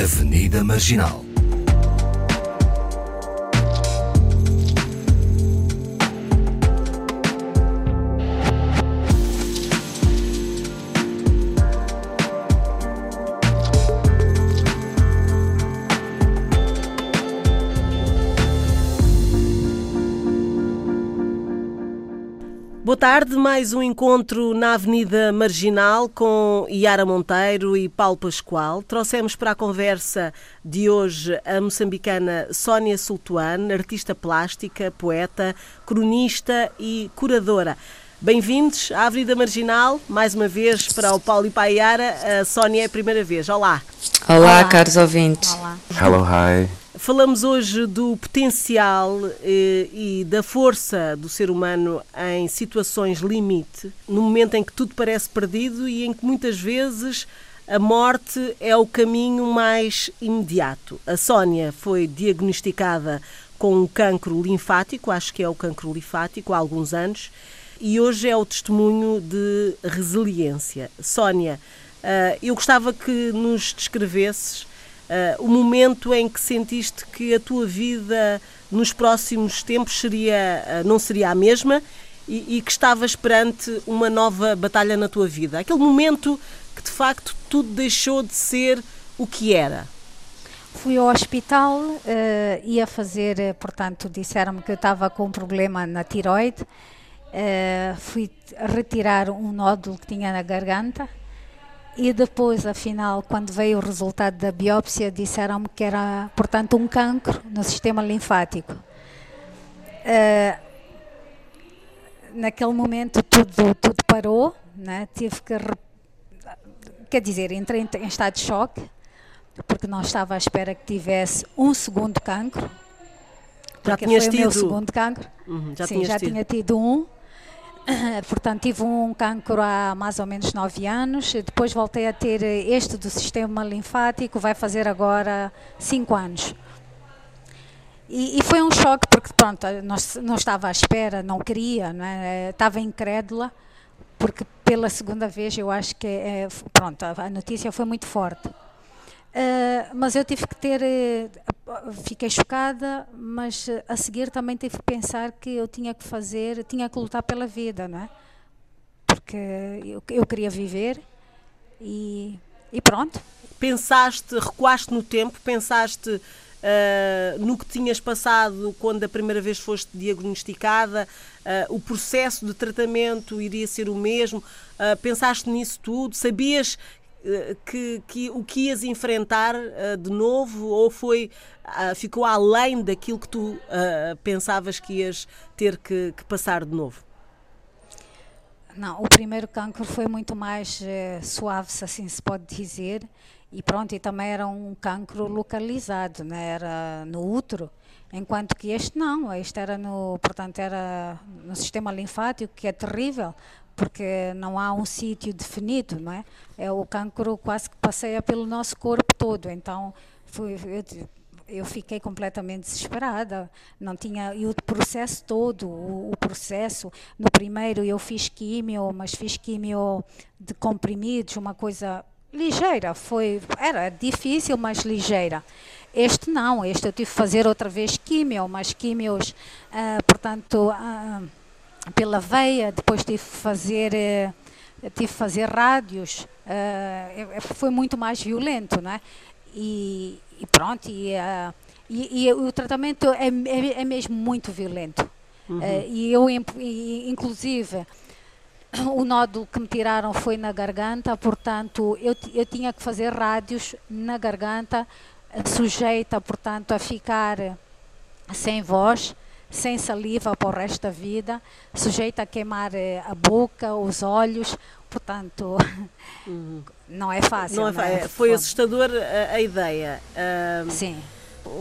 Avenida Marginal. Tarde, mais um encontro na Avenida Marginal com Iara Monteiro e Paulo Pascoal. Trouxemos para a conversa de hoje a moçambicana Sónia Sultuane, artista plástica, poeta, cronista e curadora. Bem-vindos à Avenida Marginal, mais uma vez para o Paulo e para a Iara. A Sónia é a primeira vez. Olá. Olá, Olá. caros ouvintes. Olá. Hello, hi. Falamos hoje do potencial eh, e da força do ser humano em situações limite, no momento em que tudo parece perdido e em que muitas vezes a morte é o caminho mais imediato. A Sónia foi diagnosticada com um cancro linfático, acho que é o cancro linfático, há alguns anos, e hoje é o testemunho de resiliência. Sónia, eh, eu gostava que nos descrevesses uh, o momento em que sentiste que a tua vida nos próximos tempos seria, uh, não seria a mesma e, e, que estavas perante uma nova batalha na tua vida? Aquele momento que de facto tudo deixou de ser o que era. Fui ao hospital, uh, ia fazer, portanto, disseram-me que eu estava com um problema na tiroide. Uh, fui retirar um nódulo que tinha na garganta e depois, afinal, quando veio o resultado da biópsia, disseram-me que era, portanto, um cancro no sistema linfático. Uh, naquele momento tudo, tudo parou, né? tive que. Quer dizer, entrei em estado de choque, porque não estava à espera que tivesse um segundo cancro. Já tinhas foi tido? o meu segundo cancro. Uhum, já Sim, já tido. tinha tido um. Portanto, tive um cancro há mais ou menos nove anos, depois voltei a ter este do sistema linfático, vai fazer agora cinco anos. E, e foi um choque porque, pronto, não, não, estava à espera, não queria, não é? estava incrédula, porque pela segunda vez eu acho que, é, pronto, a notícia foi muito forte. Uh, mas eu tive que ter, fiquei chocada, mas uh, a seguir também tive que pensar que eu tinha que fazer, tinha que lutar pela vida, não é? Porque eu, eu queria viver e, e, pronto. Pensaste, recuaste no tempo, pensaste no que tinhas passado quando a primeira vez foste diagnosticada, o processo de tratamento iria ser o mesmo, pensaste nisso tudo, sabias eh, que, que, o que ias enfrentar uh, de novo ou foi uh, ficou além daquilo que tu uh, pensavas que ias ter que, que, passar de novo? Não, o primeiro cancro foi muito mais suave, se assim se pode dizer, e pronto, e também era um cancro localizado, né? era no útero, enquanto que este não, este era no, portanto, era no sistema linfático, que é terrível, porque não há um sítio definido, não é? é? O cancro quase que passeia pelo nosso corpo todo, então foi, eu, eu fiquei completamente desesperada, não tinha, e o processo todo, o, o, processo, no primeiro eu fiz químio, mas fiz químio de comprimidos, uma coisa ligeira, foi, era difícil, mas ligeira. Este não, este eu tive que fazer outra vez químio, mas químios, uh, portanto, uh, pela veia, depois tive que fazer, eh, tive que fazer rádios, uh, foi muito mais violento, não é? E, e pronto, e, uh, e, e, o tratamento é, é, é mesmo muito violento. Uhum. Uh, e eu, inclusive, o nódulo que me tiraram foi na garganta, portanto, eu, eu tinha que fazer rádios na garganta, sujeita, portanto, a ficar sem voz sem saliva para o resto da vida, sujeita a queimar eh, a boca, os olhos, portanto, uhum. não é fácil. Não é, não é Foi assustador a, a ideia. Uh, Sim.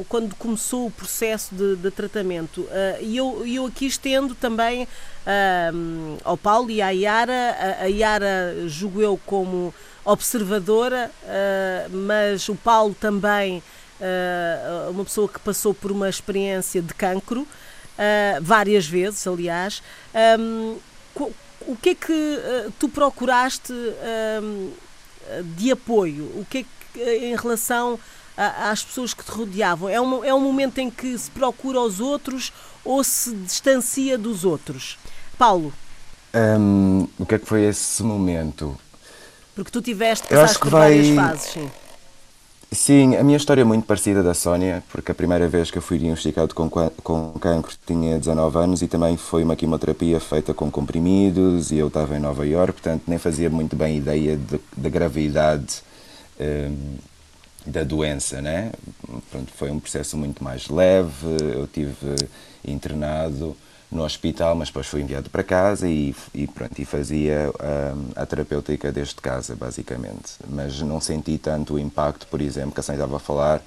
Quando começou o processo de, de tratamento, uh, e eu, eu aqui estendo também uh, ao Paulo e à Iara, a, a Iara julgo eu como observadora, mas o Paulo também, uma pessoa que passou por uma experiência de cancro, uh, várias vezes, aliás. Um, o que é que uh, tu procuraste um, de apoio? O que é que, em relação às pessoas que te rodeavam? É um, é um momento em que se procura os outros ou se distancia dos outros? Paulo? Um, o que é que foi esse momento? Porque tu tiveste, passaste por vai... várias fases, sim. Sim, a minha história é muito parecida da Sónia, porque a primeira vez que eu fui diagnosticado com, com cancro tinha 19 anos e também foi uma quimioterapia feita com comprimidos e eu estava em Nova Iorque, portanto nem fazia muito bem ideia da gravidade um, da doença, né? Pronto, foi um processo muito mais leve, eu tive internado no hospital, mas depois fui enviado para casa e, e pronto, e fazia um, a terapêutica desde casa, basicamente. Mas não senti tanto o impacto, por exemplo, que a Sônia estava a falar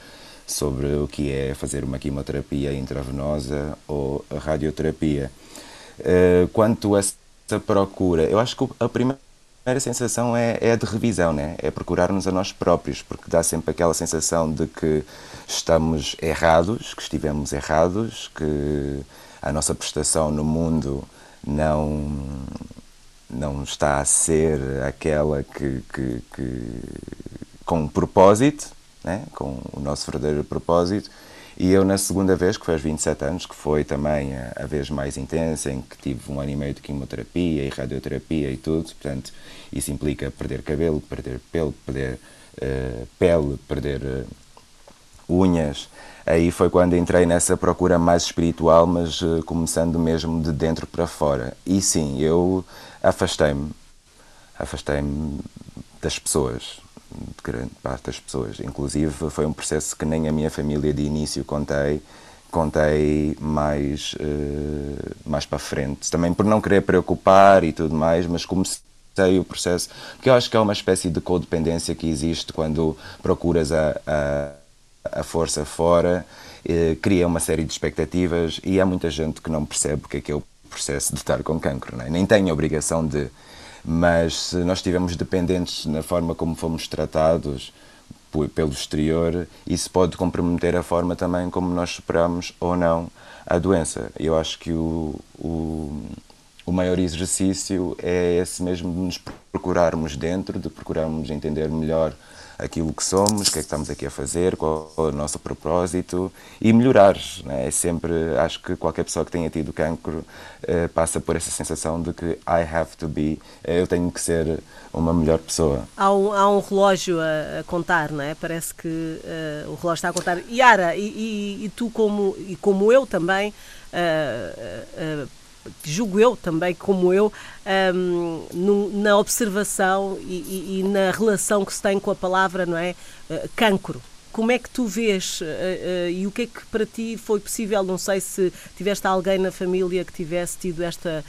sobre o que é fazer uma quimioterapia intravenosa ou a radioterapia. Uh, quanto a essa procura, eu acho que a primeira sensação é, é a de revisão, né? é procurar-nos a nós próprios, porque dá sempre aquela sensação de que estamos errados, que estivemos errados, que a nossa prestação no mundo não não está a ser aquela que, que, que com um propósito, né? com o nosso verdadeiro propósito. E eu, na segunda vez, que foi aos 27 anos, que foi também a, a, vez mais intensa, em que tive um ano e meio de quimioterapia e radioterapia e tudo, portanto, isso implica perder cabelo, perder pelo, perder uh, pele, perder uh, unhas, aí foi quando entrei nessa procura mais espiritual, mas uh, começando mesmo de dentro para fora. E sim, eu afastei-me, afastei-me das pessoas, de grande parte das pessoas. Inclusive foi um processo que nem a minha família de início contei, contei mais, uh, mais para frente. Também por não querer preocupar e tudo mais, mas comecei o processo, porque eu acho que é uma espécie de codependência que existe quando procuras a, a a força fora, eh, cria uma série de expectativas e há muita gente que não percebe o que é que é o processo de estar com cancro, é? nem tem a obrigação de. Mas se nós estivermos dependentes na forma como fomos tratados pelo exterior, isso pode comprometer a forma também como nós superamos ou não a doença. Eu acho que o, o, o maior exercício é esse mesmo de nos procurarmos dentro, de procurarmos entender melhor aquilo que somos, o que é que estamos aqui a fazer, qual é o nosso propósito e melhorar. Né? É sempre, acho que qualquer pessoa que tenha tido cancro eh, passa por essa sensação de que I have to be, eh, eu tenho que ser uma melhor pessoa. Há um, há um relógio a, a, contar, não é? Parece que uh, o relógio está a contar. Yara, e, e, e, tu como, e como eu também, uh, uh, julgo eu também, como eu, um, no, na observação e, e, na relação que se tem com a palavra, não é? Uh, cancro. Como é que tu vês uh, uh, e o que é que para ti foi possível? Não sei se tiveste alguém na família que tivesse tido esta,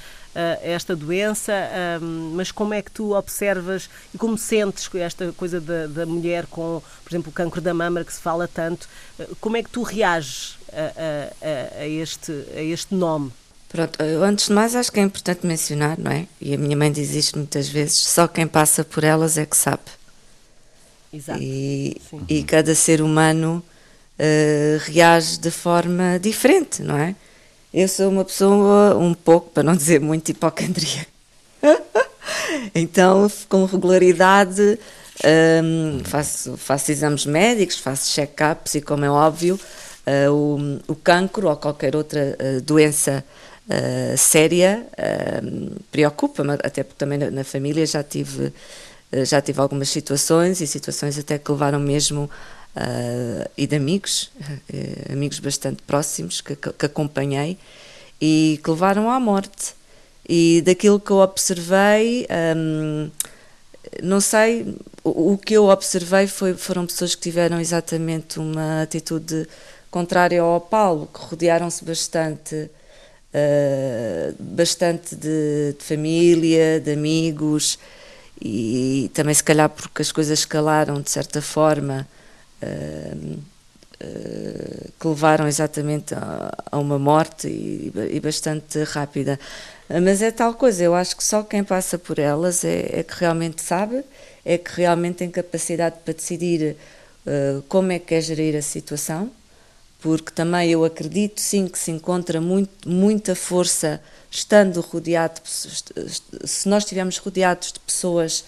esta doença, um, mas como é que tu observas e como sentes esta coisa da, da mulher com, por exemplo, o cancro da mama que se fala tanto? como é que tu reages a, a, a este, a este nome? Pronto, antes de mais acho que é importante mencionar, não é? E a minha mãe diz isto muitas vezes, só quem passa por elas é que sabe. Exato. E, e cada ser humano uh, reage de forma diferente, não é? Eu sou uma pessoa um pouco, para não dizer muito, hipocondríaca. então, com regularidade, um, faço, faço exames médicos, faço check-ups e, como é óbvio, uh, o, o cancro ou qualquer outra uh, doença uh, séria, uh, preocupa-me, até porque também na, na família já tive, uh, já tive algumas situações e situações até que levaram mesmo, e de amigos, amigos bastante próximos que, que acompanhei e que levaram à morte. E daquilo que eu observei, um, não sei, o, o, que eu observei foi, foram pessoas que tiveram exatamente uma atitude contrária ao Paulo, que rodearam-se bastante uh, bastante de, de, família, de amigos e também se calhar porque as coisas escalaram de certa forma uh, uh, que levaram exatamente a, a uma morte e, e, bastante rápida. Mas é tal coisa, eu acho que só quem passa por elas é, é que realmente sabe, é que realmente tem capacidade para decidir como é que quer gerir a situação porque também eu acredito sim que se encontra muito, muita força estando rodeado, se nós estivermos rodeados de pessoas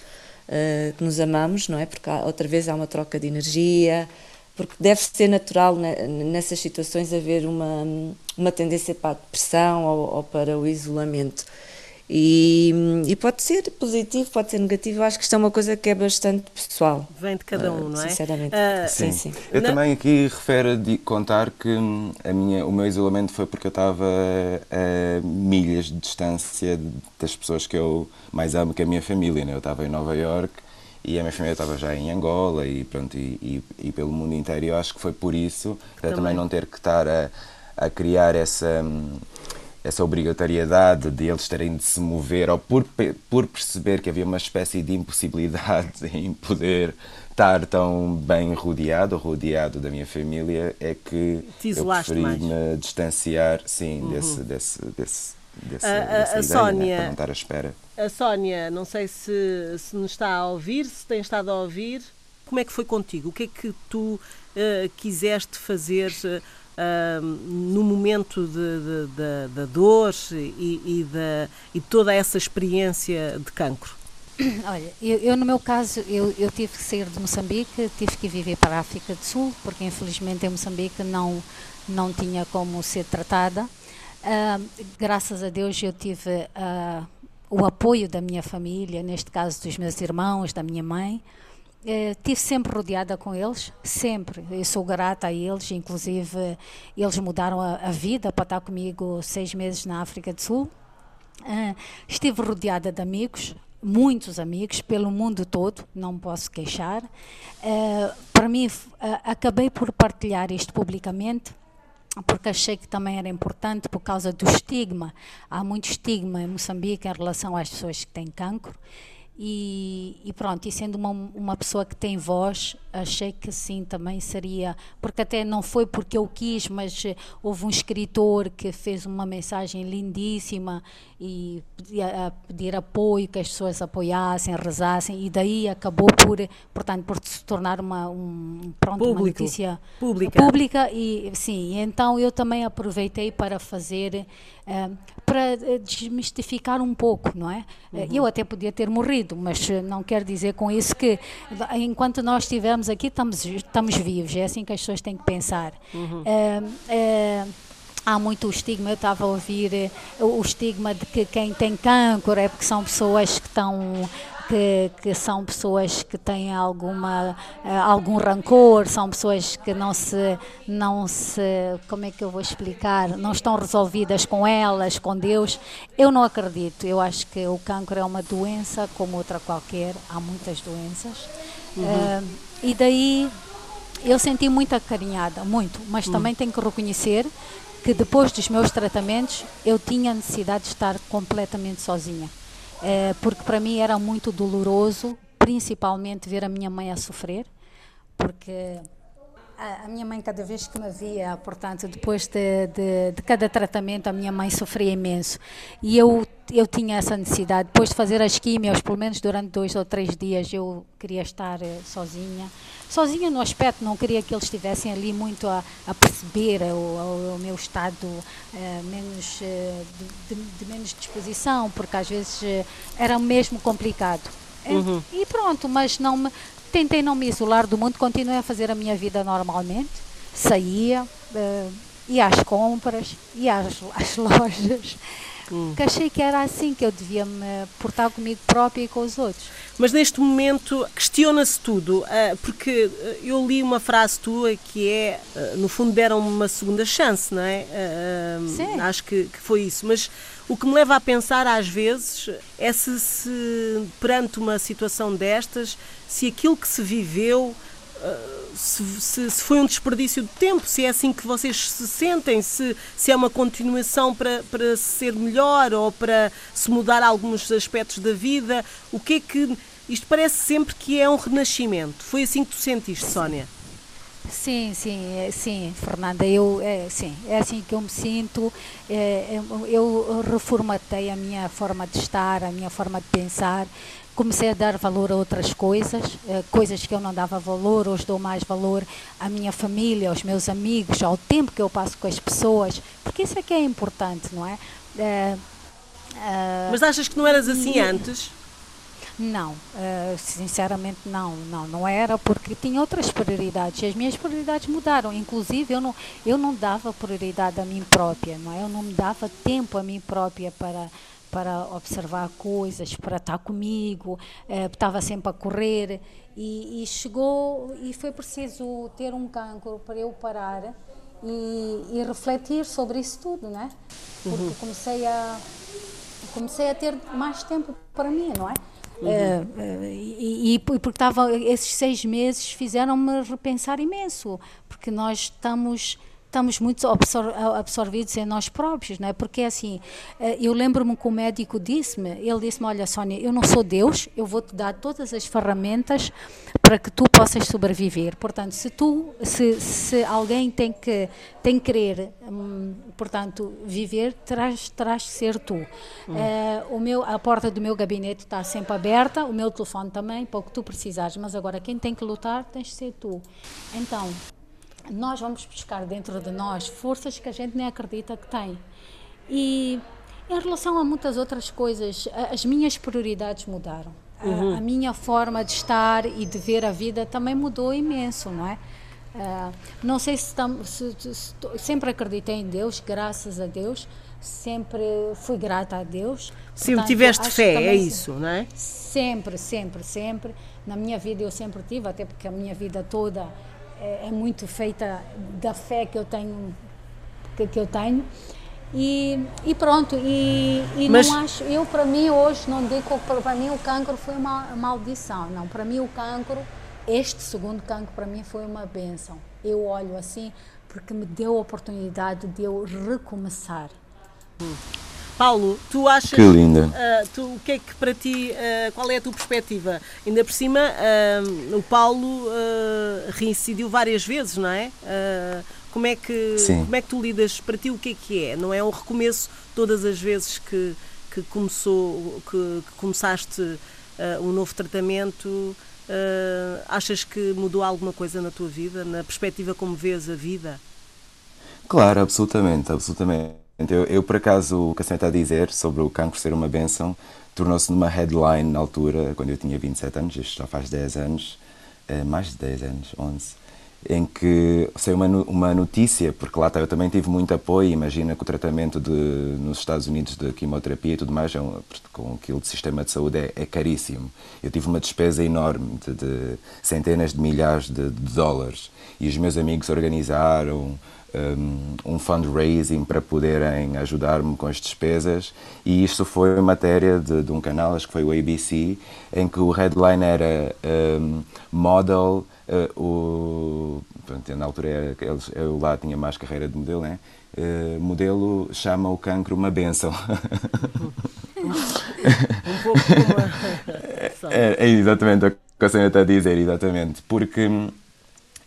uh, que nos amamos, não é? Porque há, outra vez há uma troca de energia, porque deve ser natural nessas situações haver uma, uma tendência para a depressão ou, ou para o isolamento. E, e, pode ser positivo, pode ser negativo. Eu acho que isto é uma coisa que é bastante pessoal. Vem de cada um, uh, não é? Sinceramente. Uh, sim. sim. Eu não. também aqui refere de contar que hum, a minha, o meu isolamento foi porque eu estava a milhas de distância das pessoas que eu mais amo, que é a minha família. Né? Eu estava em Nova York e a minha família estava já em Angola e, pronto, e, e, e pelo mundo inteiro. Eu acho que foi por isso, para também, também não ter que estar a, a criar essa hum, essa obrigatoriedade de eles terem de se mover, ou por, por perceber que havia uma espécie de impossibilidade em poder estar tão bem rodeado, rodeado da minha família, é que eu preferi mais. me distanciar, sim, uhum. desse, desse, desse, desse, a, a, a ideia, Sónia, né, para não estar à espera. A Sónia, não sei se, se nos está a ouvir, se tem estado a ouvir, como é que foi contigo? O que é que tu uh, quiseste fazer uh, uh, no momento da dor e, e, da, e toda essa experiência de cancro? Olha, eu, eu, no meu caso, eu, eu, tive que sair de Moçambique, tive que viver para a África do Sul, porque infelizmente em Moçambique não, não tinha como ser tratada. Uh, graças a Deus eu tive uh, o apoio da minha família, neste caso dos meus irmãos, da minha mãe, Estive eh, sempre rodeada com eles, sempre. Eu sou grata a eles, inclusive eles mudaram a, a vida para estar comigo seis meses na África do Sul. Uh, estive rodeada de amigos, muitos amigos pelo mundo todo, não posso queixar. Uh, para mim, acabei por partilhar isto publicamente porque achei que também era importante por causa do estigma. Há muito estigma em Moçambique em relação às pessoas que têm cancro e, e, pronto, e sendo uma, uma pessoa que tem voz, achei que sim também seria, porque até não foi porque eu quis, mas houve um escritor que fez uma mensagem lindíssima e pedia, pedir apoio, que as pessoas apoiassem, rezassem, e daí acabou por, portanto, por se tornar uma, um, pronto, Público. uma notícia pública. pública. E sim, então eu também aproveitei para fazer, para eh, desmistificar um pouco, não é? Uhum. Eu até podia ter morrido, mas não quer dizer com isso que enquanto nós estivermos aqui estamos, estamos vivos, é assim que as pessoas têm que pensar. Uhum. Uh, uh, há muito o estigma, eu estava a ouvir eh, o estigma de que quem tem cancro é porque são pessoas que estão que, que, são pessoas que têm alguma uh, algum rancor, são pessoas que não se não se como é que eu vou explicar, não estão resolvidas com elas, com Deus. Eu não acredito. Eu acho que o cancro é uma doença como outra qualquer. Há muitas doenças uhum. uh, e daí eu senti muito acarinhada, muito, mas uhum. também tenho que reconhecer que depois dos meus tratamentos eu tinha necessidade de estar completamente sozinha. É, porque para mim era muito doloroso, principalmente ver a minha mãe a sofrer, porque a, minha mãe, cada vez que me via, portanto, depois de, de, de, cada tratamento, a minha mãe sofria imenso. E eu, eu tinha essa necessidade. Depois de fazer as químias, pelo menos durante dois ou três dias, eu queria estar uh, sozinha. Sozinha no aspecto, não queria que eles estivessem ali muito a, a perceber o, o, meu estado uh, menos, uh, de, de, menos disposição, porque às vezes era mesmo complicado. Uhum. E pronto, mas não me, tentei não me isolar do mundo, continuei a fazer a minha vida normalmente, saía, uh, ia às compras, ia às, às lojas, hum. que achei que era assim que eu devia me portar comigo própria e com os outros. Mas neste momento questiona-se tudo, uh, porque eh, eu li uma frase tua que é, uh, no fundo, deram uma segunda chance, não é? Sim. Acho que, que foi isso, mas o que me leva a pensar às vezes é se, se perante uma situação destas, se aquilo que se viveu eh, se, se, se, foi um desperdício de tempo, se é assim que vocês se sentem, se, se é uma continuação para, para ser melhor ou para se mudar alguns aspectos da vida, o que é que. Isto parece sempre que é um renascimento. Foi assim que tu sentiste, Sónia? Sim, sim, é, sim, Fernanda, eu, é, sim, é assim que eu me sinto. É, eu reformatei a minha forma de estar, a minha forma de pensar. Comecei a dar valor a outras coisas, é, coisas que eu não dava valor, hoje dou mais valor à minha família, aos meus amigos, ao tempo que eu passo com as pessoas, porque isso é que é importante, não é? é Mas achas que não eras assim antes? Não, uh, sinceramente não, não, não era porque tinha outras prioridades e as minhas prioridades mudaram. Inclusive eu não, eu não dava prioridade a mim própria, não é? Eu não me dava tempo a mim própria para para observar coisas, para estar comigo, uh, estava sempre a correr e, e, chegou e foi preciso ter um cancro para eu parar e, e refletir sobre isso tudo, né? Porque uhum. comecei a comecei a ter mais tempo para mim, não é? Uhum. Uh, e, e, porque estava esses seis meses fizeram-me repensar imenso porque nós estamos estamos muito absor absorvidos em nós próprios, não é? Porque assim, eh, eu lembro-me que o médico disse-me, ele disse-me, olha Sónia, eu não sou Deus, eu vou-te dar todas as ferramentas para que tu possas sobreviver. Portanto, se tu, se, se alguém tem que, tem que querer, hum, portanto, viver, terás, terás que ser tu. Hum. Uh, o meu, a porta do meu gabinete está sempre aberta, o meu telefone também, para o que tu precisares, mas agora quem tem que lutar tens de ser tu. Então, nós vamos buscar dentro de nós forças que a gente nem acredita que tem. E em relação a muitas outras coisas, as minhas prioridades mudaram. Uhum. A, a, minha forma de estar e de ver a vida também mudou imenso, não é? Uh, não sei se, se, se, se, sempre acreditei em Deus, graças a Deus, sempre fui grata a Deus. Sempre Portanto, tiveste fé, é isso, não é? Sempre, sempre, sempre. Na minha vida eu sempre tive, até porque a minha vida toda é, é, muito feita da fé que eu tenho que, que eu tenho. E, e pronto e, e Mas... não acho eu para mim hoje não digo para mim o cancro foi uma maldição não. Para mim o cancro este segundo cancro para mim foi uma benção eu olho assim porque me deu a oportunidade de eu recomeçar. Hum. Paulo, tu achas. Que linda. Uh, tu, o que é que para ti. Uh, qual é a tua perspectiva? Ainda por cima, uh, o Paulo reincidiu várias vezes, não é? como, é que, Sim. como é que tu lidas? Para ti, o que é que é? Não é um recomeço todas as vezes que, que, começou, que, que começaste um novo tratamento? achas que mudou alguma coisa na tua vida, na perspectiva como vês a vida? Claro, absolutamente, absolutamente eu, eu, por acaso, o que a senhora está a dizer sobre o cancro ser uma benção tornou-se numa headline na altura, quando eu tinha 27 anos, isto já faz 10 anos, eh, mais de 10 anos, 11, em que saiu uma, uma notícia, porque lá eu também tive muito apoio, imagina que o tratamento de, nos Estados Unidos de quimioterapia e tudo mais, é um, com aquilo de sistema de saúde, é, é caríssimo. Eu tive uma despesa enorme, de, de centenas de milhares de, de dólares, e os meus amigos organizaram um fundraising para poderem ajudar-me com as despesas e isto foi matéria de, de, um canal, acho que foi o ABC, em que o headline era um, Model, uh, o, pronto, na altura era, eu lá tinha mais carreira de modelo, né? Uh, modelo chama o cancro uma benção. um pouco como é, é exatamente o que a senhora está a dizer, exatamente, porque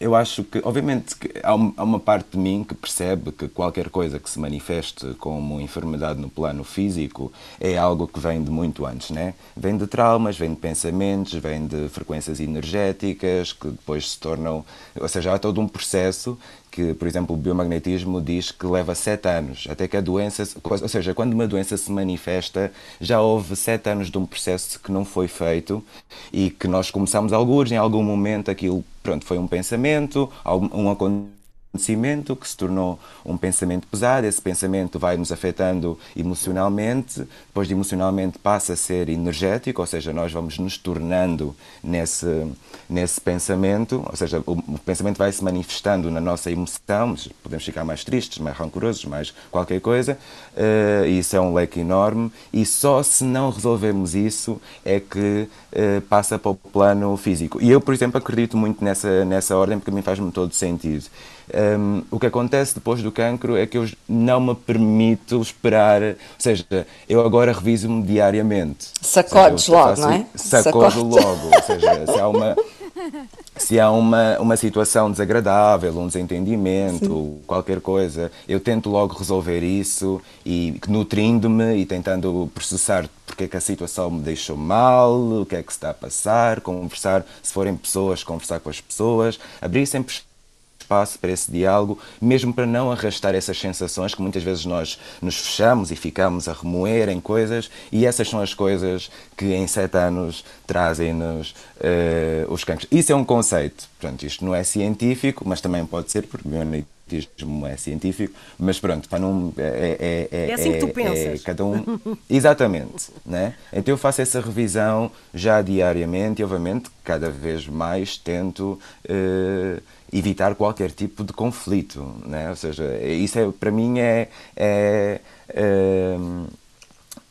eu acho que, obviamente, que há uma parte de mim que percebe que qualquer coisa que se manifeste como enfermidade no plano físico é algo que vem de muito antes, né? Vem de traumas, vem de pensamentos, vem de frequências energéticas que depois se tornam. Ou seja, há todo um processo que, por exemplo, o biomagnetismo diz que leva sete anos até que a doença, ou seja, quando uma doença se manifesta, já houve sete anos de um processo que não foi feito e que nós começamos alguns, em algum momento aquilo, pronto, foi um pensamento, um acontecimento acontecimento que se tornou um pensamento pesado, esse pensamento vai nos afetando emocionalmente, depois de emocionalmente passa a ser energético, ou seja, nós vamos nos tornando nesse, nesse pensamento, ou seja, o, o pensamento vai se manifestando na nossa emoção, podemos ficar mais tristes, mais rancorosos, mais qualquer coisa, uh, isso é um leque enorme, e só se não resolvemos isso é que uh, passa para o plano físico. E eu, por exemplo, acredito muito nessa, nessa ordem, porque a mim faz-me todo sentido. Um, o que acontece depois do cancro é que eu não me permito esperar, ou seja, eu agora reviso-me diariamente. Sacodes seja, logo, não é? Sacodo logo, ou seja, se há uma se há uma, uma situação desagradável, um desentendimento, Sim. qualquer coisa, eu tento logo resolver isso e nutrindo-me e tentando processar porque é que a situação me deixou mal, o que é que se está a passar, conversar, se forem pessoas, conversar com as pessoas, abrir sempre espaço para esse diálogo, mesmo para não arrastar essas sensações que muitas vezes nós nos fechamos e ficamos a remoer em coisas, e essas são as coisas que em sete anos trazem-nos uh, os cancros. Isso é um conceito. Portanto, isto não é científico, mas também pode ser, porque meu cientismo é científico, mas pronto, para não. É, é, é, é assim que tu é, pensas. É, cada um. Exatamente. Né? Então eu faço essa revisão já diariamente e, obviamente, cada vez mais tento. Uh, evitar qualquer tipo de conflito, né? Ou seja, isso é para mim é, é, é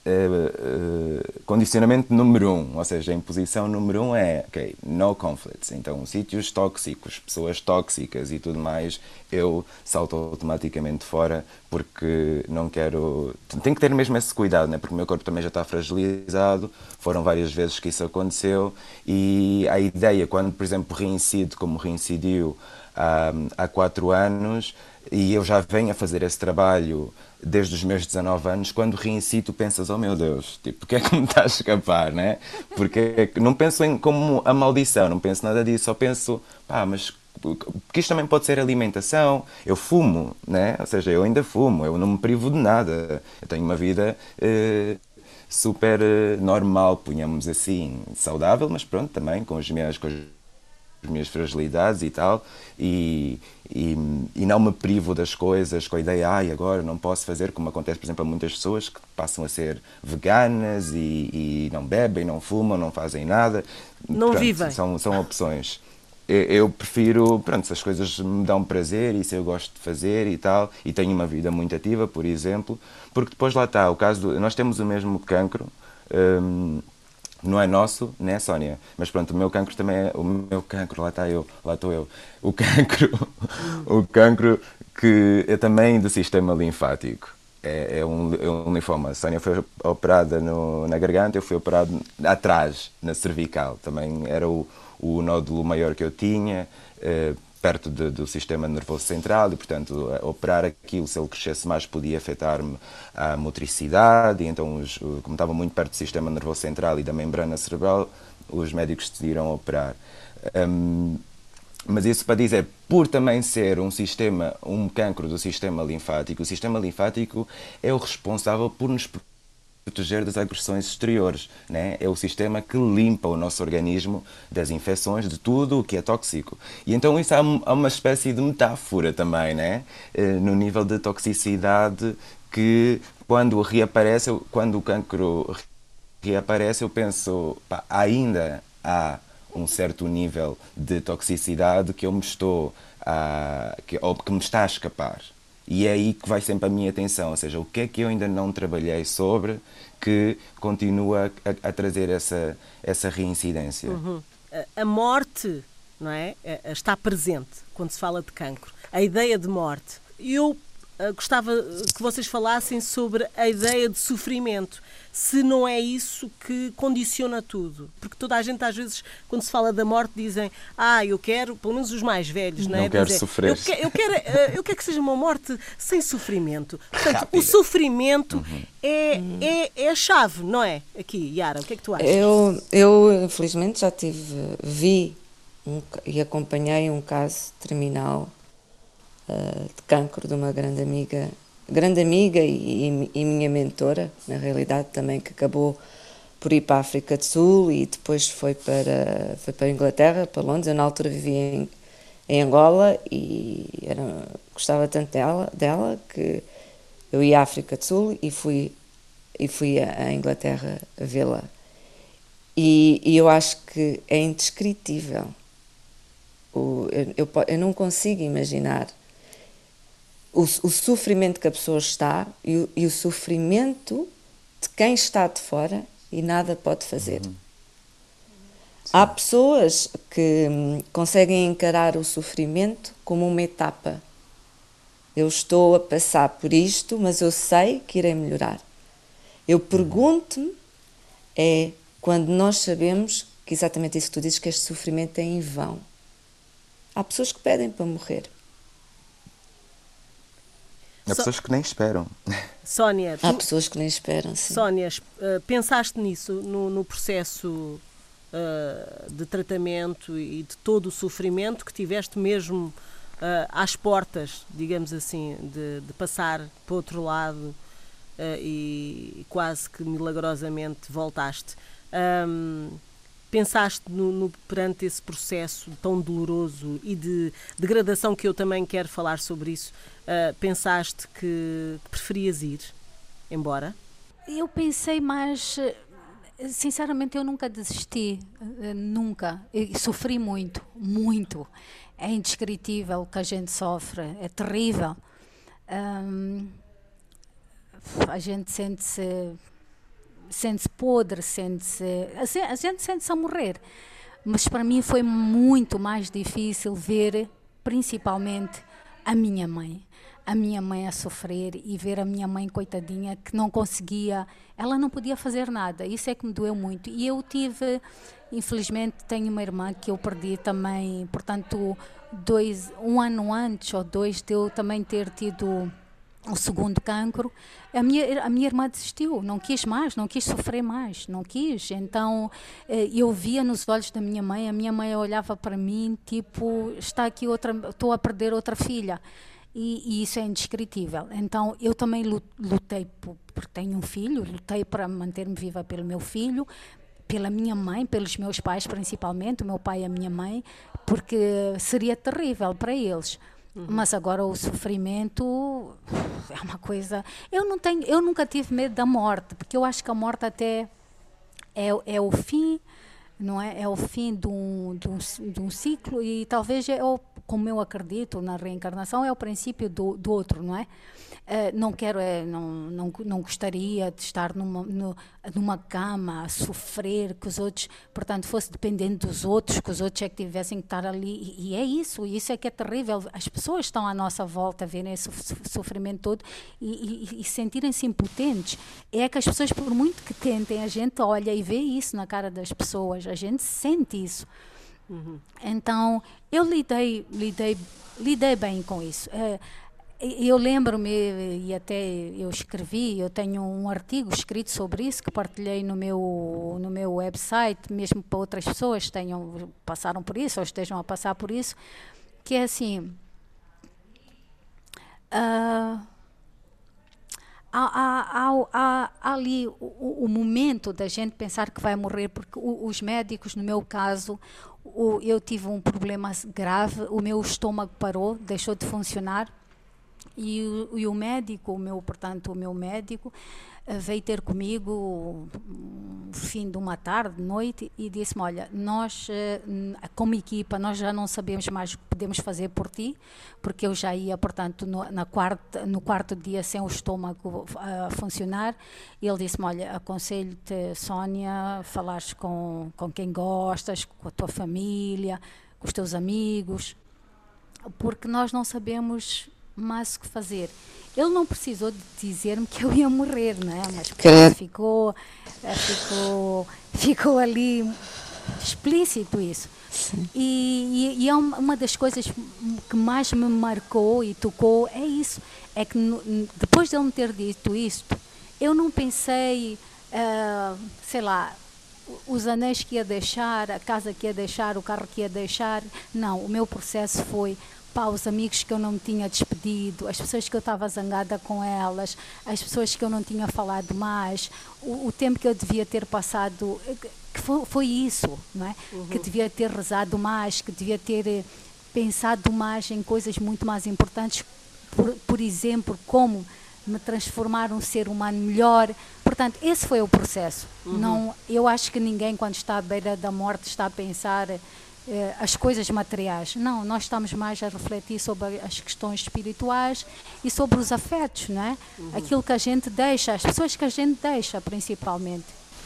Uh, condicionamento número um, ou seja, a imposição número um é, ok, no conflicts. Então, sítios tóxicos, pessoas tóxicas e tudo mais, eu salto automaticamente fora porque não quero. Tenho que ter mesmo esse cuidado, né? porque o meu corpo também já está fragilizado. Foram várias vezes que isso aconteceu e a ideia, quando, por exemplo, reincido como reincidiu há, há quatro anos, e eu já venho a fazer esse trabalho desde os meus 19 anos, quando reincito, pensas, oh meu Deus, tipo, porque é que me está a escapar, né? Porque não penso em como a maldição, não penso nada disso, só penso, pá, mas porque isto também pode ser alimentação. Eu fumo, né? Ou seja, eu ainda fumo, eu não me privo de nada. Eu tenho uma vida eh, super eh, normal, punhamos assim, saudável, mas pronto, também com as minhas, com as minhas fragilidades e tal, e, e, e, não me privo das coisas com a ideia, ai, agora não posso fazer, como acontece, por exemplo, a muitas pessoas que passam a ser veganas e, e não bebem, não fumam, não fazem nada. Não Pronto, vivem. São, são opções. Eu, eu prefiro, pronto, se as coisas me dão prazer e se eu gosto de fazer e tal, e tenho uma vida muito ativa, por exemplo, porque depois lá está, o caso do, nós temos o mesmo cancro, hum, não é nosso, né, Sónia? Mas pronto, o meu cancro também é. O meu cancro, lá está eu, lá estou eu. O cancro, o cancro que é também do sistema linfático. É, é, um, é um linfoma. A Sónia foi operada no, na garganta, eu fui operado atrás, na cervical. Também era o, o nódulo maior que eu tinha. Eh, perto de, do sistema nervoso central e, portanto, operar aquilo, se ele crescesse mais, podia afetar-me a motricidade. E então, os, como estava muito perto do sistema nervoso central e da membrana cerebral, os médicos decidiram operar. Um, mas isso para dizer, por também ser um sistema, um cancro do sistema linfático, o sistema linfático é o responsável por nos proteger das agressões exteriores. Né? É o sistema que limpa o nosso organismo das infecções, de tudo o que é tóxico. E então isso há uma espécie de metáfora também, né? Eh, no nível de toxicidade que quando reaparece, quando o cancro reaparece, eu penso, pá, ainda há um certo nível de toxicidade que eu me estou a, que, ou que me está a escapar. E é aí que vai sempre a minha atenção, ou seja, o que é que eu ainda não trabalhei sobre que continua a, a trazer essa, essa reincidência. Uhum. A morte não é? está presente quando se fala de cancro. A ideia de morte. Eu gostava que vocês falassem sobre a ideia de sofrimento se não é isso que condiciona tudo. Porque toda a gente, às vezes, quando se fala da morte, dizem: Ah, eu quero, pelo menos os mais velhos, não, é? quero sofrer. Eu, que, eu, quero, eh, eu quero que seja uma morte sem sofrimento. Portanto, o sofrimento uhum. é, é, é a chave, não é? Aqui, Yara, o que é que tu achas? Eu, eu infelizmente, já tive, vi um, e acompanhei um caso terminal uh, de cancro de uma grande amiga grande amiga e, e, minha mentora, na realidade também, que acabou por ir para a África do Sul e depois foi para, foi para a Inglaterra, para Londres. Eu na altura vivia em, em Angola e era, gostava tanto dela, dela que eu ia à África do Sul e fui, e fui à Inglaterra vê-la. E, e, eu acho que é indescritível. O, eu, eu, eu não consigo imaginar o, o sofrimento que a pessoa está e o, e o, sofrimento de quem está de fora e nada pode fazer. Uhum. Há pessoas que hum, conseguem encarar o sofrimento como uma etapa. Eu estou a passar por isto, mas eu sei que irei melhorar. Eu pergunto-me é quando nós sabemos que exatamente isso que tu dizes, que este sofrimento é em vão. Há pessoas que pedem para morrer. Há so... pessoas que nem esperam. Sónia, tu... há pessoas que nem esperam. Sim. Sónia, eh, pensaste nisso no, no processo uh, de tratamento e de todo o sofrimento que tiveste mesmo às portas, digamos assim, de, de passar para o outro lado e quase que milagrosamente voltaste. Um, pensaste no, no, perante esse processo tão doloroso e de degradação que eu também quero falar sobre isso, uh, pensaste que, preferias ir embora? Eu pensei mais, sinceramente eu nunca desisti, uh, nunca, eu sofri muito, muito, é indescritível o que a gente sofre, é terrível. Um, a gente sente-se sente-se podre, sente-se. A gente sente-se a morrer. Mas para mim foi muito mais difícil ver, principalmente, a minha mãe. A minha mãe a sofrer e ver a minha mãe, coitadinha, que não conseguia, ela não podia fazer nada. Isso é que me doeu muito. E eu tive, infelizmente, tenho uma irmã que eu perdi também, portanto, dois, um ano antes ou dois de eu também ter tido o segundo cancro, a minha, a minha irmã desistiu, não quis mais, não quis sofrer mais, não quis. Então eh, eu via nos olhos da minha mãe, a minha mãe olhava para mim, tipo, está aqui outra, estou a perder outra filha. E, e isso é indescritível. Então eu também lutei, porque tenho um filho, lutei para manter-me viva pelo meu filho, pela minha mãe, pelos meus pais principalmente, o meu pai e a minha mãe, porque seria terrível para eles. Uhum. Mas agora o sofrimento é uma coisa. Eu não tenho, eu nunca tive medo da morte, porque eu acho que a morte até é, é o fim, não é? É o fim de um, de um, de um ciclo e talvez é o, como eu acredito na reencarnação é o princípio do, do outro, não é? Uh, não quero, é, não, não, não gostaria de estar numa, no, numa cama a sofrer, que os outros, portanto, fosse dependendo dos outros, que os outros é que tivessem que estar ali. E, e é isso, isso é que é terrível. As pessoas estão à nossa volta a verem esse sofrimento todo e, e, e sentirem-se impotentes. É que as pessoas, por muito que tentem, a gente olha e vê isso na cara das pessoas, a gente sente isso. Uhum. Então, eu lidei, lidei, lidei bem com isso. Uh, eu lembro-me, e até eu escrevi, eu tenho um artigo escrito sobre isso que partilhei no meu, no meu website, mesmo para outras pessoas tenham, passaram por isso ou estejam a passar por isso, que é assim. Uh, há, há, há, há, ali o, o, momento da gente pensar que vai morrer, porque os médicos, no meu caso, eu tive um problema grave, o meu estômago parou, deixou de funcionar e, e, o médico, o meu, portanto, o meu médico, eh, veio ter comigo no fim de uma tarde, noite, e disse-me, olha, nós, eh, como equipa, nós já não sabemos mais o que podemos fazer por ti, porque eu já ia, portanto, no, na quarta, no quarto dia sem o estômago a funcionar. E ele disse-me, olha, aconselho-te, Sónia, falares com, com quem gostas, com a tua família, com os teus amigos, porque nós não sabemos mais o que fazer. Ele não precisou de dizer-me que eu ia morrer, não é? Mas ficou, eh, ficou, ficou ali explícito isso. E, e, e, é uma das coisas que mais me marcou e tocou é isso. É que no, depois de ele me ter dito isto, eu não pensei, uh, sei lá, os anéis que ia deixar, a casa que ia deixar, o carro que ia deixar. Não, o meu processo foi pá, os amigos que eu não me tinha despedido, as pessoas que eu estava zangada com elas, as pessoas que eu não tinha falado mais, o, o tempo que eu devia ter passado, que foi, foi isso, não é? Uhum. Que devia ter rezado mais, que devia ter eh, pensado mais em coisas muito mais importantes, por, por exemplo, como me transformar um ser humano melhor. Portanto, esse foi o processo. Uhum. Não, eu acho que ninguém, quando está à beira da morte, está a pensar eh, as coisas materiais. Não, nós estamos mais a refletir sobre as questões espirituais e sobre os afetos, não é? Uhum. Aquilo que a gente deixa, as pessoas que a gente deixa, principalmente.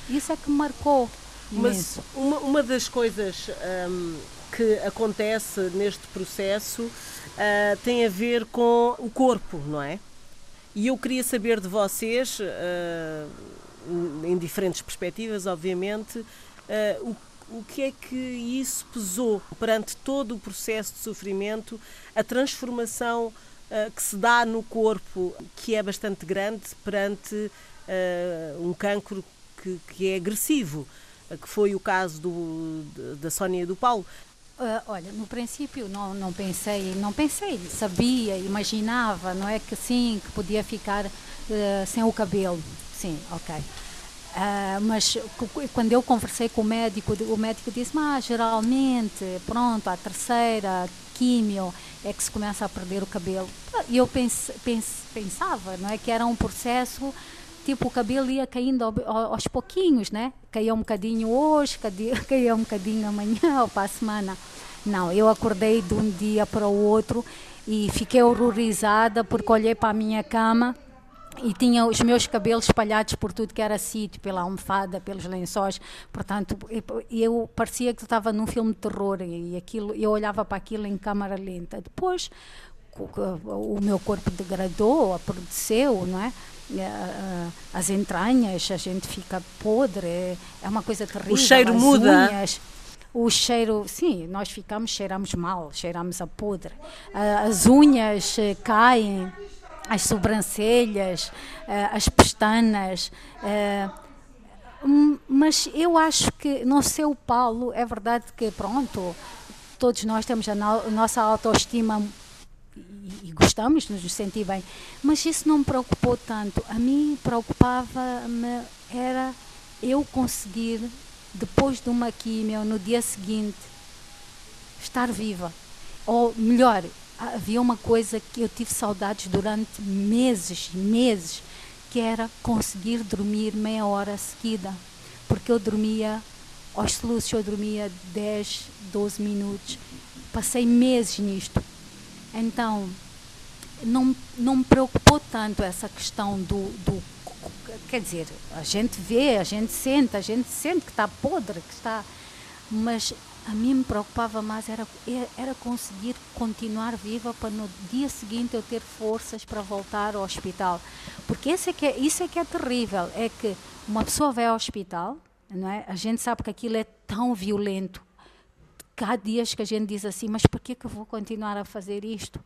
Isso é que marcou. Mas uma, uma, das coisas um, que acontece neste processo uh, tem a ver com o corpo, não é? E eu queria saber de vocês, uh, em diferentes perspectivas, obviamente, uh, o o que é que isso pesou perante todo o processo de sofrimento, a transformação uh, que se dá no corpo, que é bastante grande perante uh, um cancro que, que é agressivo, uh, que foi o caso do, da Sónia e do Paulo. Uh, olha, no princípio não, não pensei, não pensei, sabia, imaginava, não é que sim, que podia ficar sem o cabelo, sim, ok. Uh, mas quando eu conversei com o médico, o médico disse, mas geralmente, pronto, a terceira químio é que se começa a perder o cabelo. E eu pensava, não é, que era um processo tipo o cabelo ia caindo aos pouquinhos, né? Caía um bocadinho hoje, caía um bocadinho amanhã ou para a semana. Não, eu acordei de um dia para o outro e fiquei horrorizada porque olhei para a minha cama e tinha os meus cabelos espalhados por tudo que era sítio, pela almofada, pelos lençóis. Portanto, eu parecia que estava num filme de terror e aquilo, eu olhava para aquilo em câmara lenta. Depois, o meu corpo degradou, apodreceu, não é? As entranhas, a gente fica podre, é uma coisa terrível. O cheiro As muda. Unhas, o cheiro, sim, nós ficamos, cheiramos mal, cheiramos a podre. As unhas eh, caem as sobrancelhas, eh, as pestanas. Eh, mas eu acho que no seu Paulo é verdade que pronto, todos nós temos a nossa autoestima e, gostamos de nos sentir bem, mas isso não me preocupou tanto. A mim preocupava-me era eu conseguir depois de uma quimio no dia seguinte estar viva ou melhor havia uma coisa que eu tive saudades durante meses, meses, que era conseguir dormir meia hora seguida. Porque eu dormia aos soluços, eu dormia 10, 12 minutos. Passei meses nisto. Então, não, não me preocupou tanto essa questão do, do. Quer dizer, a gente vê, a gente sente, a gente sente que está podre, que está. Mas a mim me preocupava mais era, era conseguir continuar viva para no dia seguinte eu ter forças para voltar ao hospital. Porque isso é que é, isso é, que é terrível, é que uma pessoa vai ao hospital, não é? a gente sabe que aquilo é tão violento. Há dias que a gente diz assim, mas por que, que eu vou continuar a fazer isto?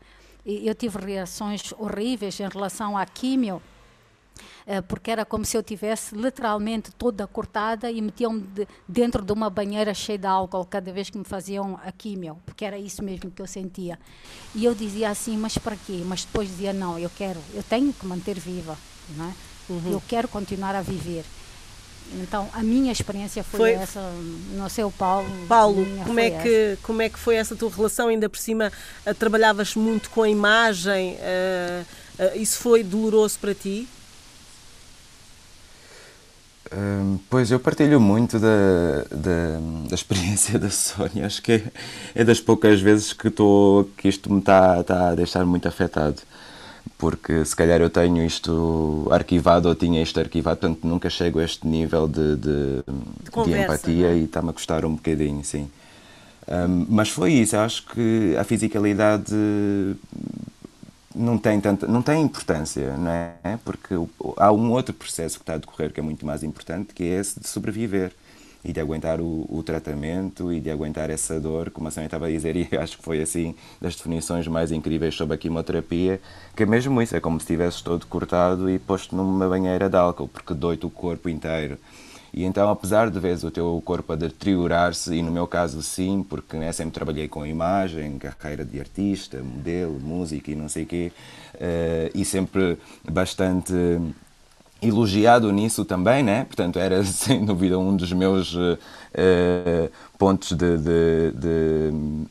E eu tive reações horríveis em relação à químio, porque era como se eu tivesse literalmente toda cortada e metiam-me de, dentro de uma banheira cheia de álcool cada vez que me faziam a químio, porque era isso mesmo que eu sentia. E eu dizia assim, mas para quê? Mas depois dizia, não, eu quero, eu tenho que manter viva, não é? Uhum. Eu quero continuar a viver. Então, a minha experiência foi, foi essa, não sei o Paulo. Paulo, como é, que, como é que foi essa tua relação? Ainda por cima, uh, trabalhavas muito com a imagem, uh, uh, isso foi doloroso para ti? Pois eu partilho muito da, da, da, experiência da Sónia. Acho que é, é das poucas vezes que, tô, que isto me está tá a deixar muito afetado. Porque se calhar eu tenho isto arquivado ou tinha isto arquivado, portanto nunca chego a este nível de, de, de, conversa, de empatia é? e está-me a custar um bocadinho, sim. Um, mas foi isso, acho que a fisicalidade não tem tanta, não tem importância, não é? Porque há um outro processo que está a decorrer que é muito mais importante, que é esse de sobreviver e de aguentar o, o tratamento e de aguentar essa dor, como a senhora estava a dizer, e acho que foi assim das definições mais incríveis sobre a quimioterapia, que é mesmo isso, é como se estivesse todo cortado e posto numa banheira de álcool, porque dói-te o corpo inteiro. E então, apesar de veres o teu corpo a deteriorar-se, e no meu caso sim, porque né, sempre trabalhei com imagem, carreira de artista, modelo, música e não sei o quê, uh, e sempre bastante elogiado nisso também, né? Portanto, era sem dúvida um dos meus uh, pontos de, de, de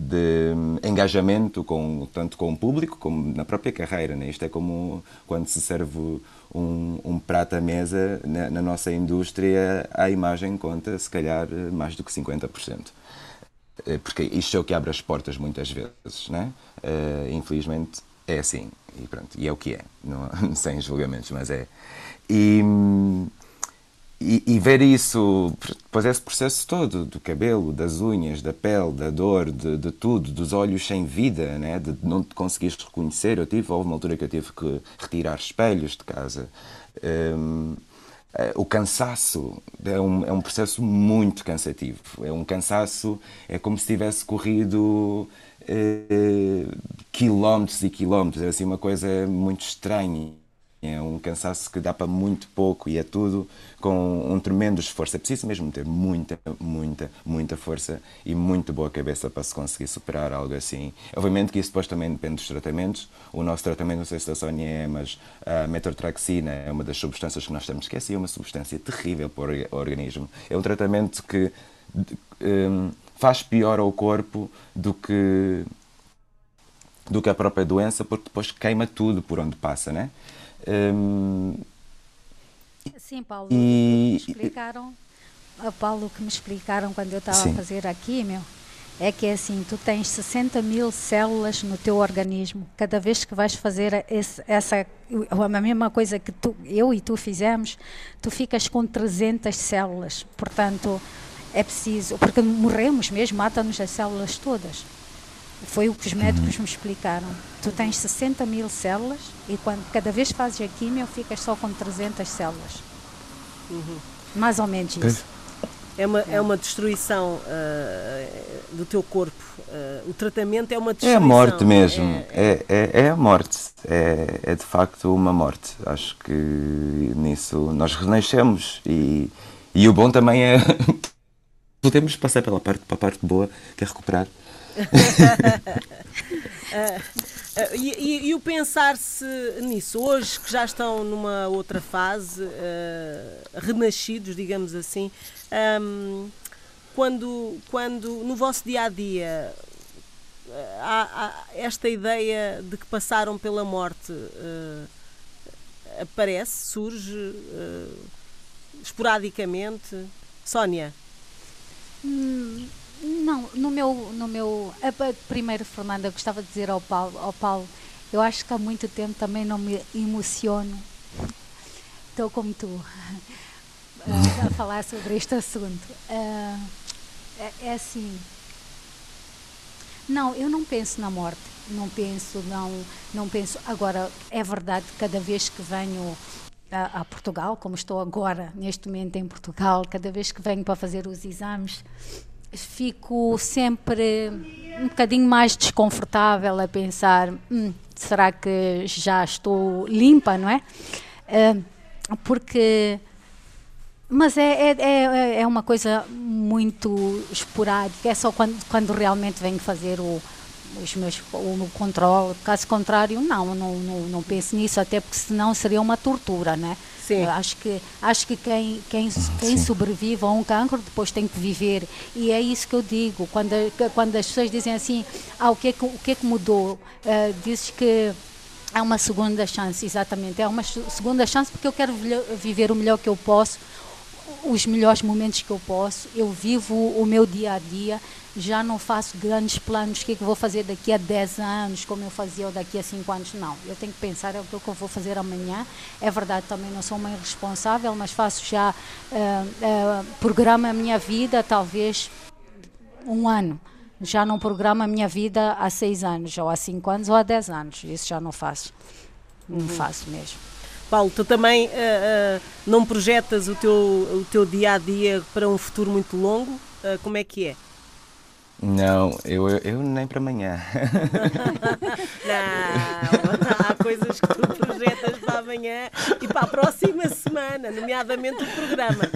de engajamento com tanto com o público como na própria carreira. Né? Isto é como quando se serve um, um prato à mesa na, na, nossa indústria, a imagem conta se calhar mais do que 50%. Eh, porque isto é o que abre as portas muitas vezes, né? Uh, infelizmente é assim e pronto, e é o que é, não, sem julgamentos, mas é. E, e, e, ver isso, depois esse processo todo, do cabelo, das unhas, da pele, da dor, de, de tudo, dos olhos sem vida, né? de não te conseguires reconhecer. Eu tive, houve uma altura que eu tive que retirar espelhos de casa. Um, eh, o cansaço é um, é um processo muito cansativo. É um cansaço, é como se tivesse corrido eh, quilómetros e quilómetros. É assim uma coisa muito estranha É um cansaço que dá para muito pouco e é tudo com um tremendo esforço. É preciso mesmo ter muita, muita, muita força e muito boa cabeça para se conseguir superar algo assim. Obviamente que isso depois também depende dos tratamentos. O nosso tratamento, não sei se da Sónia é, mas a metortraxina é uma das substâncias que nós temos que é, assim, uma substância terrível para o organismo. É um tratamento que um, faz pior ao corpo do que do que a própria doença, porque depois queima tudo por onde passa, né? Um, Sim, Paulo, e, me explicaram, Paulo, que me explicaram quando eu estava a fazer a químio, é que é assim, tu tens 60 mil células no teu organismo. Cada vez que vais fazer esse, essa, a mesma coisa que tu, eu e tu fizemos, tu ficas com 300 células. Portanto, é preciso, porque morremos mesmo, mata-nos as células todas. Foi o que os médicos uhum. me explicaram. Tu tens 60 mil células e quando cada vez fazes a químio ficas só com 300 células. Uhum. Mais ou menos isso. É uma, é uma destruição uh, do teu corpo. Uh, o tratamento é uma destruição. É a morte mesmo. É, é, é, é a morte. É, é de facto uma morte. Acho que nisso nós renascemos e, e o bom também é podemos passar pela parte, para a parte boa, que é recuperar e, e, e, o pensar-se nisso, hoje que já estão numa outra fase, uh, renascidos, digamos assim, um, quando, quando no vosso dia a dia há, há esta ideia de que passaram pela morte aparece, surge esporadicamente? Sónia? Hum não, no meu, no meu primeiro, Fernanda, gostava de dizer ao Paulo, ao Paulo, eu acho que há muito tempo também não me emociono. Estou como tu a falar sobre este assunto. Uh, é, é, assim. Não, eu não penso na morte. Não penso, não, não penso. Agora, é verdade, cada vez que venho a, a, Portugal, como estou agora, neste momento em Portugal, cada vez que venho para fazer os exames, fico sempre um bocadinho mais desconfortável a pensar: hum, será que já estou limpa, não é? Uh, porque. Mas é, é, é, é, uma coisa muito esporádica, é só quando, quando realmente venho fazer o, os meus, o controle. Caso contrário, não, não, não, não penso nisso, até porque senão seria uma tortura, né? Sim. acho que, acho que quem, quem, quem sobrevive a um cancro depois tem que viver. E é isso que eu digo. Quando, quando as pessoas dizem assim, ah, o que é que, o que, é que mudou? Uh, dizes que é uma segunda chance, exatamente. É uma segunda chance porque eu quero viver o melhor que eu posso, os melhores momentos que eu posso. Eu vivo o meu dia a dia já não faço grandes planos, o que, é que vou fazer daqui a 10 anos, como eu fazia ou daqui a 5 anos. Não, eu tenho que pensar é o que eu vou fazer amanhã. É verdade, também não sou uma irresponsável, mas faço já, uh, uh, programa a minha vida talvez um ano. Já não programa a minha vida há 6 anos, ou há 5 anos, ou há 10 anos. Isso já não faço. Não uhum. faço mesmo. Paulo, tu também uh, uh, não projetas o teu, o teu dia a dia para um futuro muito longo? Uh, como é que é? Não, eu, eu nem para amanhã. Não, há coisas que tu projetas para amanhã e para a próxima semana, nomeadamente o programa.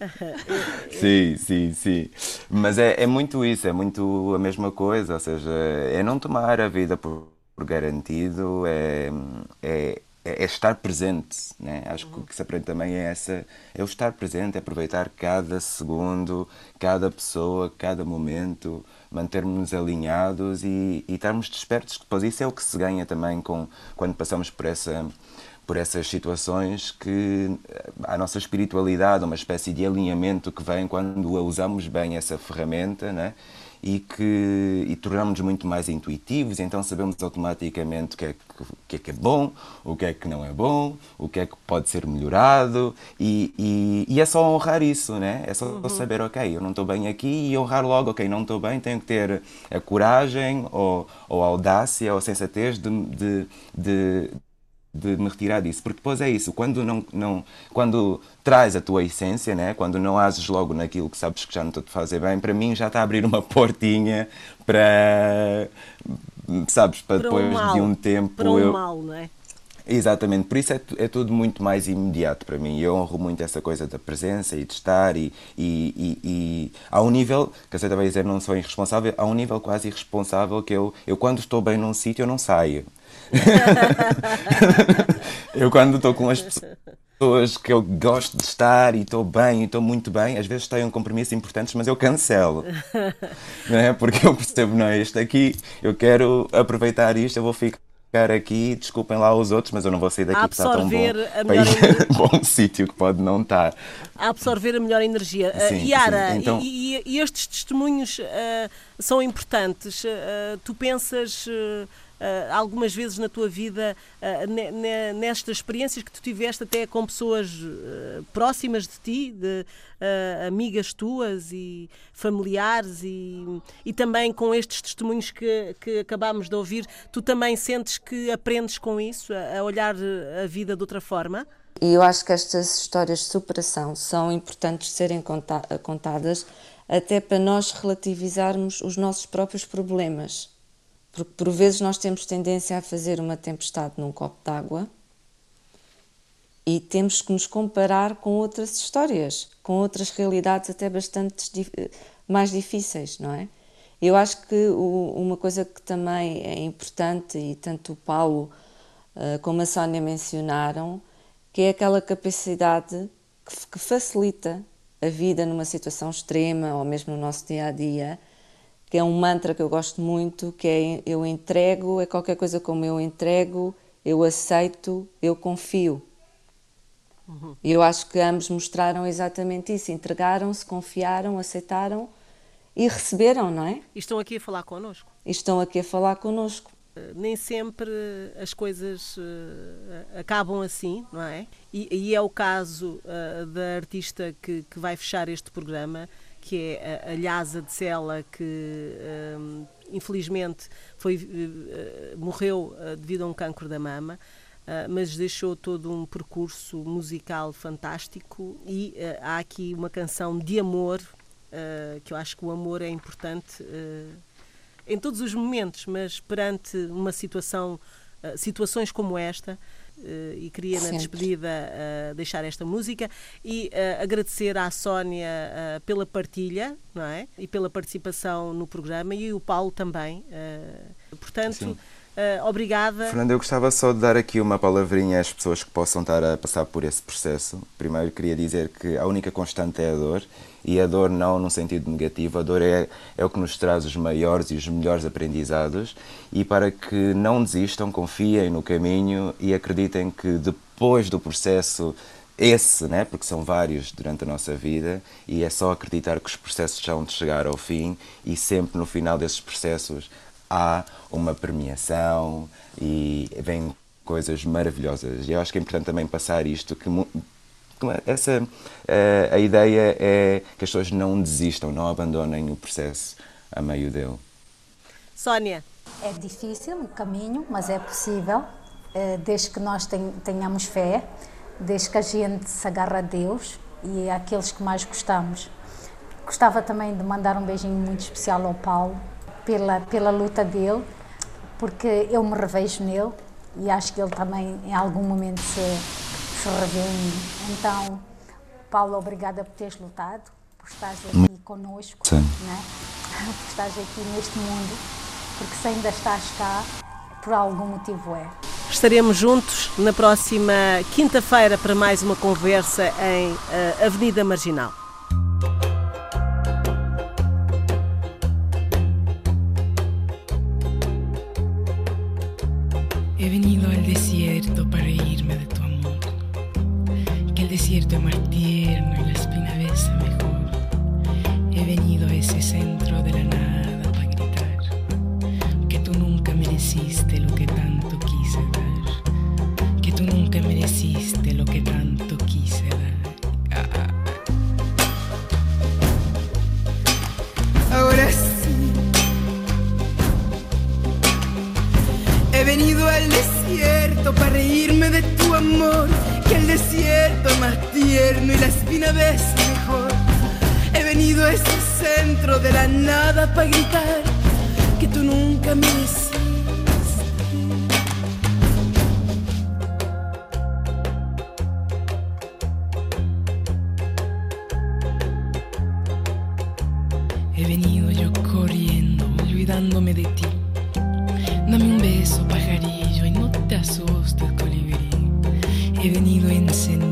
Sim, sim, sim. Mas é, é muito isso, é muito a mesma coisa, ou seja, é não tomar a vida por, por garantido, é, é, é, estar presente, né? Acho que o que se aprende também é essa, é o estar presente, é aproveitar cada segundo, cada pessoa, cada momento, mantermos-nos alinhados e, e estarmos despertos. Depois isso é o que se ganha também com quando passamos por essa por essas situações que a nossa espiritualidade, uma espécie de alinhamento que vem quando usamos bem essa ferramenta, né? E que e tornamos-nos muito mais intuitivos, então sabemos automaticamente o que, é, o que é que é bom, o que é que não é bom, o que é que pode ser melhorado, e, e, e é só honrar isso, né? É só uhum. saber, ok, eu não estou bem aqui, e honrar logo, ok, não estou bem, tenho que ter a coragem, ou, ou a audácia, ou a sensatez de, de, de de me retirar disso, porque depois é isso, quando não, não quando traz a tua essência, né? quando não ases logo naquilo que sabes que já não está a fazer bem, para mim já está a abrir uma portinha para, sabes, para, para depois um de um tempo... Para um eu... mal, não é? Exatamente, por isso é, é, tudo muito mais imediato para mim. Eu honro muito essa coisa da presença e de estar, e, e, e, e há um nível, que eu sei também dizer, não sou irresponsável, há um nível quase irresponsável que eu, eu quando estou bem num sítio, eu não saio. eu quando estou com as pessoas que eu gosto de estar e estou bem e estou muito bem, às vezes tenho compromissos importantes, mas eu cancelo. não é? Porque eu percebo, não é? Este aqui, eu quero aproveitar isto, eu vou ficar ficar aqui, desculpem lá os outros, mas eu não vou sair daqui porque está tão bom a melhor bom sítio que pode não estar. A absorver a melhor energia. Sim, uh, Yara, sim. Então... E, e, estes testemunhos uh, são importantes. Uh, tu pensas algumas vezes na tua vida, uh, nestas experiências que tu tiveste até com pessoas uh, próximas de ti, de amigas tuas e familiares, e, e também com estes testemunhos que, que acabámos de ouvir, tu também sentes que aprendes com isso, a, a olhar a vida de outra forma? E eu acho que estas histórias de superação são importantes de serem contadas até para nós relativizarmos os nossos próprios problemas. Porque por vezes nós temos tendência a fazer uma tempestade num copo d'água e temos que nos comparar com outras histórias, com outras realidades até bastante mais difíceis, não é? Eu acho que uma coisa que também é importante, e tanto o Paulo eh, como a Sónia mencionaram, que é aquela capacidade que facilita a vida numa situação extrema ou mesmo no nosso dia a dia, que é um mantra que eu gosto muito, que é eu entrego, é qualquer coisa como eu entrego, eu aceito, eu confio. Uhum. E eu acho que ambos mostraram exatamente isso, entregaram-se, confiaram, aceitaram e receberam, não é? E estão aqui a falar connosco. E estão aqui a falar connosco. Eh, nem sempre as coisas uh, acabam assim, não é? E, e é o caso uh, da artista que, que vai fechar este programa, que é a, Lhasa de Sela, que um, infelizmente foi, uh, morreu uh, devido a um cancro da mama. Mas deixou todo um percurso musical fantástico e há aqui uma canção de amor, que eu acho que o amor é importante em todos os momentos, mas perante uma situação, situações como esta, e queria Sempre. na despedida uh, deixar esta música e uh, agradecer à Sónia pela partilha não é? e pela participação no programa e o Paulo também. portanto, Sim. Uh, obrigada. Fernanda, eu gostava só de dar aqui uma palavrinha às pessoas que possam estar a passar por esse processo. Primeiro, queria dizer que a única constante é a dor, e a dor não no sentido negativo, a dor é, é o que nos traz os maiores e os melhores aprendizados. E para que não desistam, confiem no caminho e acreditem que depois do processo esse, né? porque são vários durante a nossa vida, e é só acreditar que os processos vão de chegar ao fim e sempre no final desses processos há uma premiação e vêm coisas maravilhosas. E eu acho que é importante também passar isto, que essa a, a ideia é que as pessoas não desistam, não abandonem o processo a meio dele. Sónia. É difícil o caminho, mas é possível, eh, desde que nós tenhamos fé, desde que a gente se agarra a Deus e àqueles que mais gostamos. Gostava também de mandar um beijinho muito especial ao Paulo, pela, pela luta dele, porque eu me revejo nele e acho que ele também em algum momento se, se revê em mim. Então, Paulo, obrigada por teres lutado, por estares aqui conosco, né? por estares aqui neste mundo, porque se ainda estás cá, por algum motivo é. Estaremos juntos na próxima quinta-feira para mais uma conversa em uh, Avenida Marginal. de ti. Dame un beso, pajarillo, y no te asustes, colibrí. He venido a encender